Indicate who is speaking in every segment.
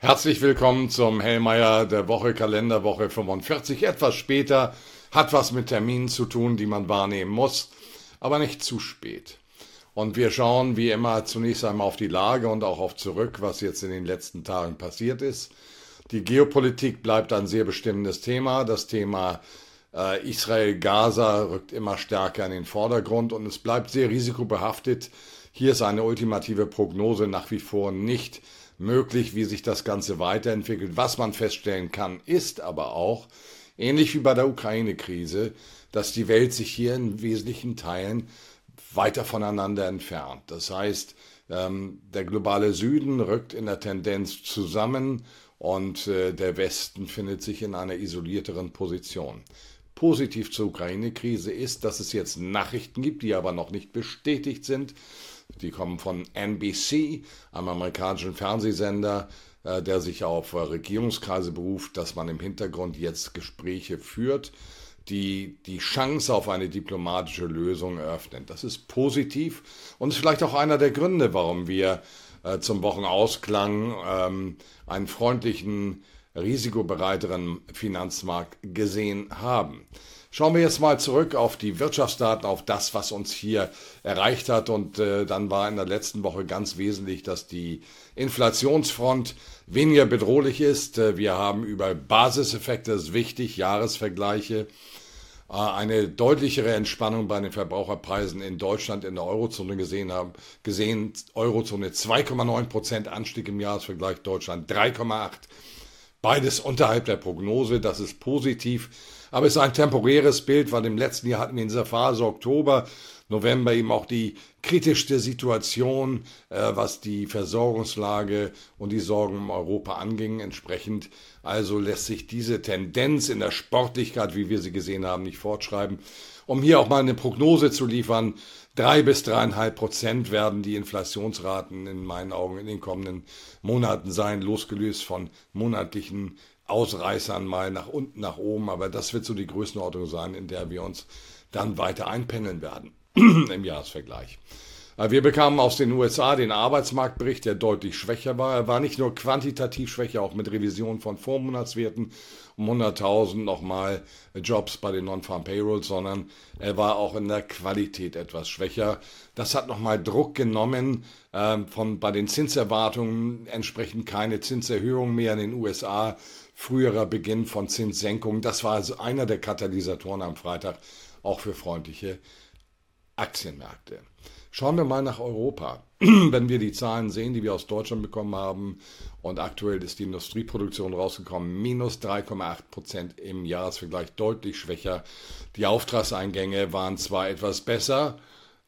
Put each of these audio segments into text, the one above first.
Speaker 1: Herzlich willkommen zum Hellmeier der Woche, Kalenderwoche 45. Etwas später, hat was mit Terminen zu tun, die man wahrnehmen muss, aber nicht zu spät. Und wir schauen wie immer zunächst einmal auf die Lage und auch auf zurück, was jetzt in den letzten Tagen passiert ist. Die Geopolitik bleibt ein sehr bestimmendes Thema. Das Thema äh, Israel-Gaza rückt immer stärker in den Vordergrund und es bleibt sehr risikobehaftet. Hier ist eine ultimative Prognose nach wie vor nicht möglich, wie sich das Ganze weiterentwickelt. Was man feststellen kann, ist aber auch, ähnlich wie bei der Ukraine-Krise, dass die Welt sich hier in wesentlichen Teilen weiter voneinander entfernt. Das heißt, ähm, der globale Süden rückt in der Tendenz zusammen und äh, der Westen findet sich in einer isolierteren Position. Positiv zur Ukraine-Krise ist, dass es jetzt Nachrichten gibt, die aber noch nicht bestätigt sind, die kommen von NBC, einem amerikanischen Fernsehsender, äh, der sich auf äh, Regierungskreise beruft, dass man im Hintergrund jetzt Gespräche führt, die die Chance auf eine diplomatische Lösung eröffnen. Das ist positiv und ist vielleicht auch einer der Gründe, warum wir äh, zum Wochenausklang ähm, einen freundlichen, risikobereiteren Finanzmarkt gesehen haben. Schauen wir jetzt mal zurück auf die Wirtschaftsdaten, auf das, was uns hier erreicht hat. Und äh, dann war in der letzten Woche ganz wesentlich, dass die Inflationsfront weniger bedrohlich ist. Äh, wir haben über Basiseffekte, das ist wichtig, Jahresvergleiche, äh, eine deutlichere Entspannung bei den Verbraucherpreisen in Deutschland in der Eurozone gesehen haben. Gesehen, Eurozone 2,9 Prozent Anstieg im Jahresvergleich, Deutschland 3,8. Beides unterhalb der Prognose, das ist positiv. Aber es ist ein temporäres Bild, weil im letzten Jahr hatten wir in dieser Phase Oktober, November eben auch die kritischste Situation, äh, was die Versorgungslage und die Sorgen in Europa anging. Entsprechend also lässt sich diese Tendenz in der Sportlichkeit, wie wir sie gesehen haben, nicht fortschreiben. Um hier auch mal eine Prognose zu liefern, drei bis dreieinhalb Prozent werden die Inflationsraten in meinen Augen in den kommenden Monaten sein, losgelöst von monatlichen Ausreißern mal nach unten, nach oben, aber das wird so die Größenordnung sein, in der wir uns dann weiter einpendeln werden im Jahresvergleich. Äh, wir bekamen aus den USA den Arbeitsmarktbericht, der deutlich schwächer war. Er war nicht nur quantitativ schwächer, auch mit Revision von Vormonatswerten um 100.000 nochmal Jobs bei den Non-Farm Payrolls, sondern er war auch in der Qualität etwas schwächer. Das hat nochmal Druck genommen äh, von bei den Zinserwartungen entsprechend keine Zinserhöhung mehr in den USA früherer Beginn von Zinssenkungen. Das war also einer der Katalysatoren am Freitag auch für freundliche Aktienmärkte. Schauen wir mal nach Europa. Wenn wir die Zahlen sehen, die wir aus Deutschland bekommen haben, und aktuell ist die Industrieproduktion rausgekommen, minus 3,8 Prozent im Jahresvergleich, deutlich schwächer. Die Auftragseingänge waren zwar etwas besser,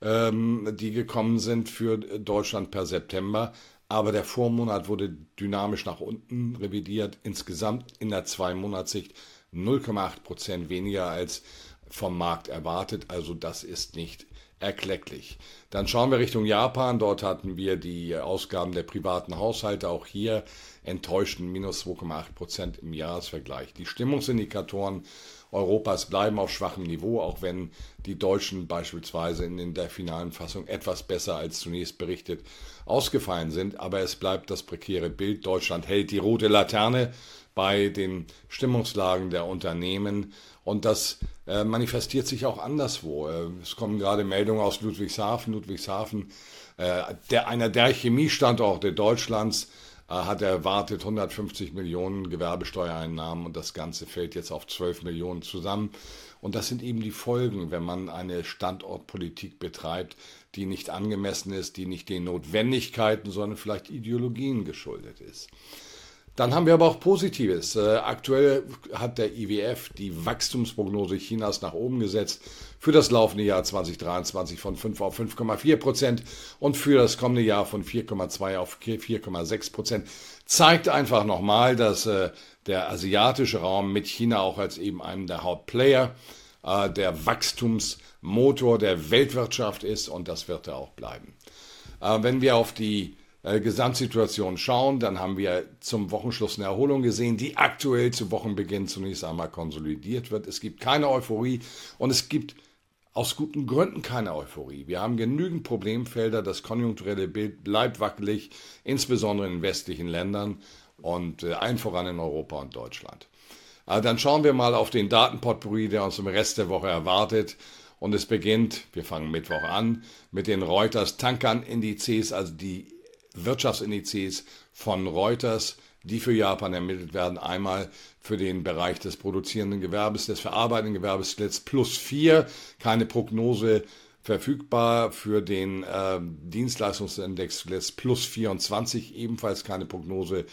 Speaker 1: ähm, die gekommen sind für Deutschland per September, aber der Vormonat wurde dynamisch nach unten revidiert. Insgesamt in der Zwei-Monatssicht 0,8 Prozent weniger als vom Markt erwartet. Also das ist nicht erklecklich. Dann schauen wir Richtung Japan. Dort hatten wir die Ausgaben der privaten Haushalte. Auch hier enttäuschten minus 2,8 Prozent im Jahresvergleich. Die Stimmungsindikatoren Europas bleiben auf schwachem Niveau, auch wenn die Deutschen beispielsweise in der finalen Fassung etwas besser als zunächst berichtet ausgefallen sind. Aber es bleibt das prekäre Bild. Deutschland hält die rote Laterne bei den Stimmungslagen der Unternehmen und das äh, manifestiert sich auch anderswo. Äh, es kommen gerade Meldungen aus Ludwigshafen. Ludwigshafen, äh, der, einer der Chemiestandorte Deutschlands, äh, hat erwartet 150 Millionen Gewerbesteuereinnahmen und das Ganze fällt jetzt auf 12 Millionen zusammen. Und das sind eben die Folgen, wenn man eine Standortpolitik betreibt, die nicht angemessen ist, die nicht den Notwendigkeiten, sondern vielleicht Ideologien geschuldet ist. Dann haben wir aber auch Positives. Äh, aktuell hat der IWF die Wachstumsprognose Chinas nach oben gesetzt für das laufende Jahr 2023 von 5 auf 5,4 Prozent und für das kommende Jahr von 4,2 auf 4,6 Prozent. Zeigt einfach nochmal, dass äh, der asiatische Raum mit China auch als eben einem der Hauptplayer äh, der Wachstumsmotor der Weltwirtschaft ist und das wird er auch bleiben. Wenn wir auf die äh, Gesamtsituation schauen, dann haben wir zum Wochenschluss eine Erholung gesehen, die aktuell zu Wochenbeginn zunächst einmal konsolidiert wird. Es gibt keine Euphorie und es gibt aus guten Gründen keine Euphorie. Wir haben genügend Problemfelder, das konjunkturelle Bild bleibt wackelig, insbesondere in westlichen Ländern. und äh, allen voran in Europa und Deutschland. Aber dann schauen wir mal auf den Datenpotpourri, der uns im Rest der Woche erwartet. Und es beginnt, wir fangen Mittwoch an, mit den Reuters Tankern-Indizes, also die Wirtschaftsindizes von Reuters, die für Japan ermittelt werden. Einmal für den Bereich des produzierenden Gewerbes, des verarbeitenden Gewerbes jetzt plus vier, keine Prognose verfügbar für den äh, Dienstleistungsindex zuletzt plus 24, ebenfalls keine Prognose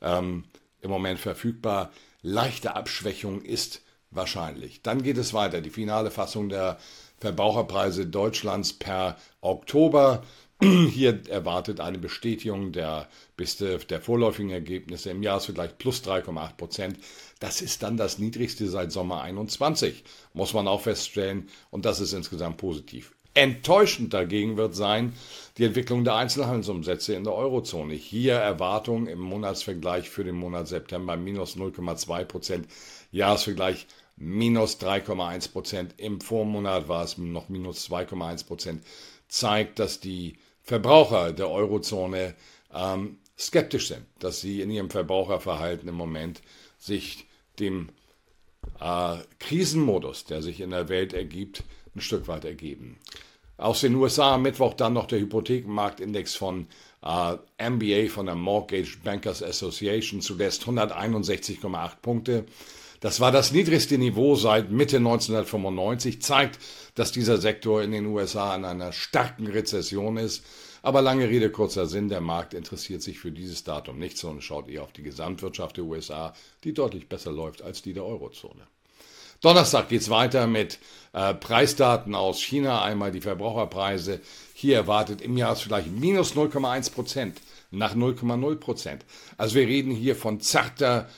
Speaker 1: ähm, im Moment verfügbar. Leichte Abschwächung ist wahrscheinlich. Dann geht es weiter. Die finale Fassung der Verbraucherpreise Deutschlands per Oktober. Hier erwartet eine Bestätigung der, der vorläufigen Ergebnisse im Jahresvergleich plus 3,8 Prozent. Das ist dann das niedrigste seit Sommer 21, muss man auch feststellen. Und das ist insgesamt positiv. Enttäuschend dagegen wird sein die Entwicklung der Einzelhandelsumsätze in der Eurozone. Hier Erwartung im Monatsvergleich für den Monat September minus 0,2 Prozent, Jahresvergleich minus 3,1 Prozent. Im Vormonat war es noch minus 2,1 Prozent. Zeigt, dass die Verbraucher der Eurozone ähm, skeptisch sind, dass sie in ihrem Verbraucherverhalten im Moment sich dem äh, Krisenmodus, der sich in der Welt ergibt, ein Stück weit ergeben. Aus den USA am Mittwoch dann noch der Hypothekenmarktindex von äh, MBA von der Mortgage Bankers Association, zuletzt 161,8 Punkte. Das war das niedrigste Niveau seit Mitte 1995, zeigt, dass dieser Sektor in den USA in einer starken Rezession ist. Aber lange Rede, kurzer Sinn, der Markt interessiert sich für dieses Datum nicht, sondern schaut eher auf die Gesamtwirtschaft der USA, die deutlich besser läuft als die der Eurozone. Donnerstag geht es weiter mit äh, Preisdaten aus China, einmal die Verbraucherpreise. Hier erwartet im Jahresvergleich minus 0,1 Prozent nach 0,0 Prozent. Also wir reden hier von zarter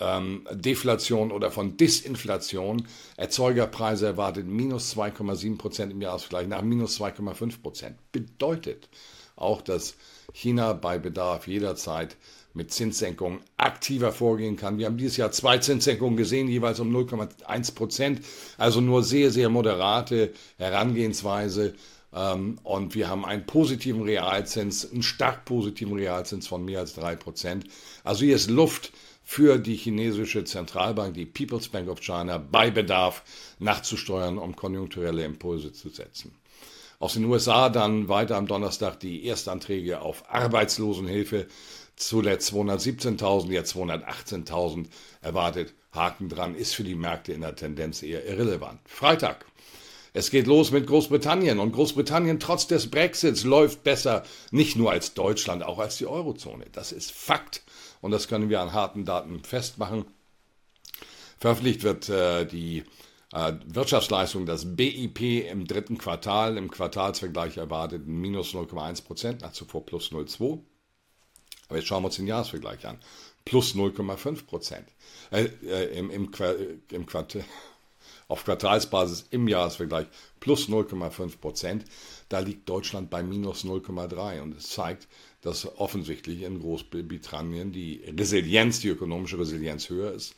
Speaker 1: ähm, Deflation oder von Disinflation. Erzeugerpreise erwartet minus 2,7 Prozent im Jahresvergleich nach minus 2,5 Prozent. Bedeutet auch, dass China bei Bedarf jederzeit mit Zinssenkungen aktiver vorgehen kann. Wir haben dieses Jahr zwei Zinssenkungen gesehen, jeweils um 0,1 Prozent. Also nur sehr, sehr moderate Herangehensweise. Ähm, und wir haben einen positiven Realzins, einen stark positiven Realzins von mehr als drei Prozent. Also hier ist Luft für die chinesische Zentralbank, die People's Bank of China, bei Bedarf nachzusteuern, um konjunkturelle Impulse zu setzen. Aus den USA dann weiter am Donnerstag die Erstanträge auf Arbeitslosenhilfe. Zuletzt 217.000, jetzt 218.000 erwartet. Haken dran, ist für die Märkte in der Tendenz eher irrelevant. Freitag. Es geht los mit Großbritannien und Großbritannien trotz des Brexits läuft besser, nicht nur als Deutschland, auch als die Eurozone. Das ist Fakt und das können wir an harten Daten festmachen. Veröffentlicht wird äh, die äh, Wirtschaftsleistung, das BIP im dritten Quartal, im Quartalsvergleich erwartet minus 0,1 Prozent, nach zuvor plus 0,2. Aber jetzt schauen wir uns den Jahresvergleich an. Plus 0,5 Prozent. Äh, äh, im, im, im Quartal, auf Quartalsbasis im Jahresvergleich plus 0,5 Prozent. Da liegt Deutschland bei minus 0,3 und es zeigt, dass offensichtlich in Großbritannien die Resilienz, die ökonomische Resilienz höher ist.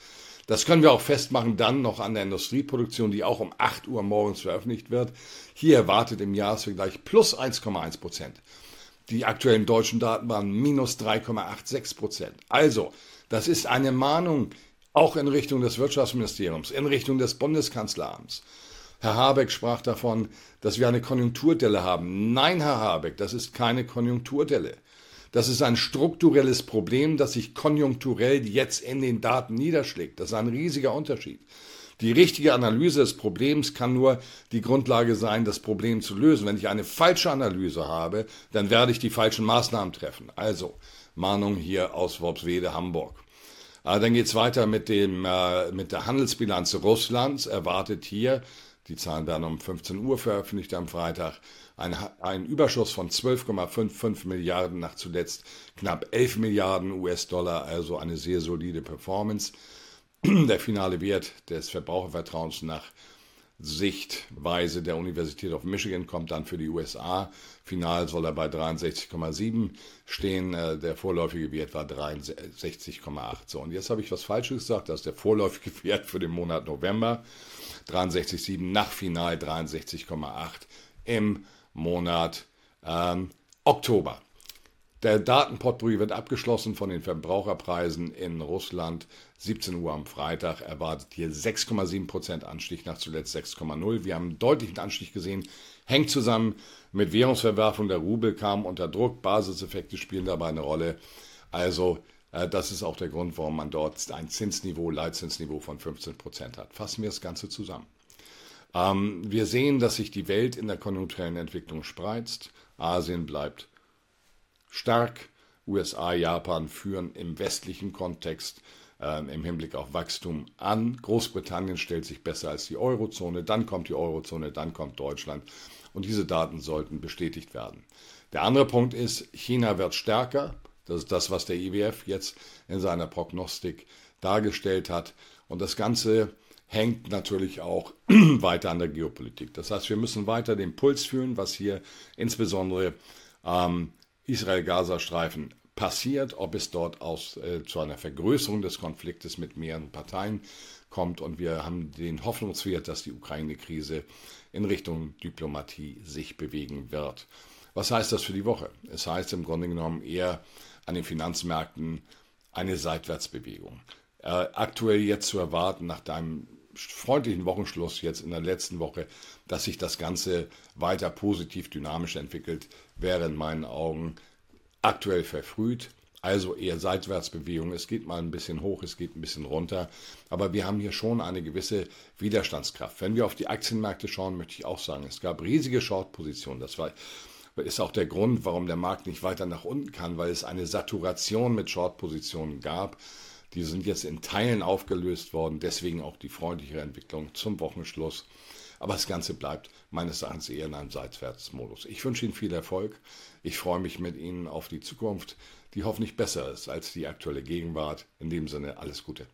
Speaker 1: Das können wir auch festmachen dann noch an der Industrieproduktion, die auch um 8 Uhr morgens veröffentlicht wird. Hier erwartet im Jahresvergleich plus 1,1 Prozent. Die aktuellen deutschen Daten waren minus 3,86 Prozent. Also, das ist eine Mahnung auch in Richtung des Wirtschaftsministeriums, in Richtung des Bundeskanzleramts. Herr Habeck sprach davon, dass wir eine Konjunkturdelle haben. Nein, Herr Habeck, das ist keine Konjunkturdelle. Das ist ein strukturelles Problem, das sich konjunkturell jetzt in den Daten niederschlägt. Das ist ein riesiger Unterschied. Die richtige Analyse des Problems kann nur die Grundlage sein, das Problem zu lösen. Wenn ich eine falsche Analyse habe, dann werde ich die falschen Maßnahmen treffen. Also Mahnung hier aus Worpswede, Hamburg. Äh, dann geht es weiter mit, dem, äh, mit der Handelsbilanz Russlands. Erwartet hier, die Zahlen werden um 15 Uhr veröffentlicht am Freitag, ein, ein Überschuss von 12,55 Milliarden nach zuletzt knapp 11 Milliarden US-Dollar, also eine sehr solide Performance. Der finale Wert des Verbrauchervertrauens nach Sichtweise der Universität of Michigan kommt dann für die USA. Final soll er bei 63,7 stehen. Äh, der vorläufige Wert war 63,8. So, und jetzt habe ich was Falsches gesagt. Das ist der vorläufige Wert für den Monat November. 63,7 nach Final 63,8 im Monat ähm, Oktober. Der Datenpotpourri wird abgeschlossen von den Verbraucherpreisen in Russland. 17 Uhr am Freitag erwartet hier 6,7% Anstieg, nach zuletzt 6,0. Wir haben einen deutlichen Anstieg gesehen, hängt zusammen mit Währungsverwerfung. Der Rubel kam unter Druck, Basiseffekte spielen dabei eine Rolle. Also äh, das ist auch der Grund, warum man dort ein Zinsniveau, Leitzinsniveau von 15% hat. Fassen wir das Ganze zusammen. Ähm, wir sehen, dass sich die Welt in der konjunkturellen Entwicklung spreizt. Asien bleibt stark. USA, Japan führen im westlichen Kontext äh, im Hinblick auf Wachstum an. Großbritannien stellt sich besser als die Eurozone, dann kommt die Eurozone, dann kommt Deutschland. Und diese Daten sollten bestätigt werden. Der andere Punkt ist, China wird stärker. Das ist das, was der IWF jetzt in seiner Prognostik dargestellt hat. Und das Ganze hängt natürlich auch weiter an der Geopolitik. Das heißt, wir müssen weiter den Puls fühlen, was hier insbesondere ähm, Israel-Gaza-Streifen passiert, ob es dort aus, äh, zu einer Vergrößerung des Konfliktes mit mehreren Parteien kommt. Und wir haben den Hoffnungswert, dass die Ukraine-Krise in Richtung Diplomatie sich bewegen wird. Was heißt das für die Woche? Es heißt im Grunde genommen eher an den Finanzmärkten eine Seitwärtsbewegung. Äh, aktuell jetzt zu erwarten, nach deinem freundlichen Wochenschluss jetzt in der letzten Woche, dass sich das Ganze weiter positiv dynamisch entwickelt, wäre in meinen Augen aktuell verfrüht. Also eher Seitwärtsbewegung. Es geht mal ein bisschen hoch, es geht ein bisschen runter. Aber wir haben hier schon eine gewisse Widerstandskraft. Wenn wir auf die Aktienmärkte schauen, möchte ich auch sagen, es gab riesige Short-Positionen. Das war, ist auch der Grund, warum der Markt nicht weiter nach unten kann, weil es eine Saturation mit Short-Positionen gab. Die sind jetzt in Teilen aufgelöst worden, deswegen auch die freundlichere Entwicklung zum Wochenschluss. Aber das Ganze bleibt meines Erachtens eher in einem Seitwärtsmodus. Ich wünsche Ihnen viel Erfolg. Ich freue mich mit Ihnen auf die Zukunft, die hoffentlich besser ist als die aktuelle Gegenwart. In dem Sinne alles Gute.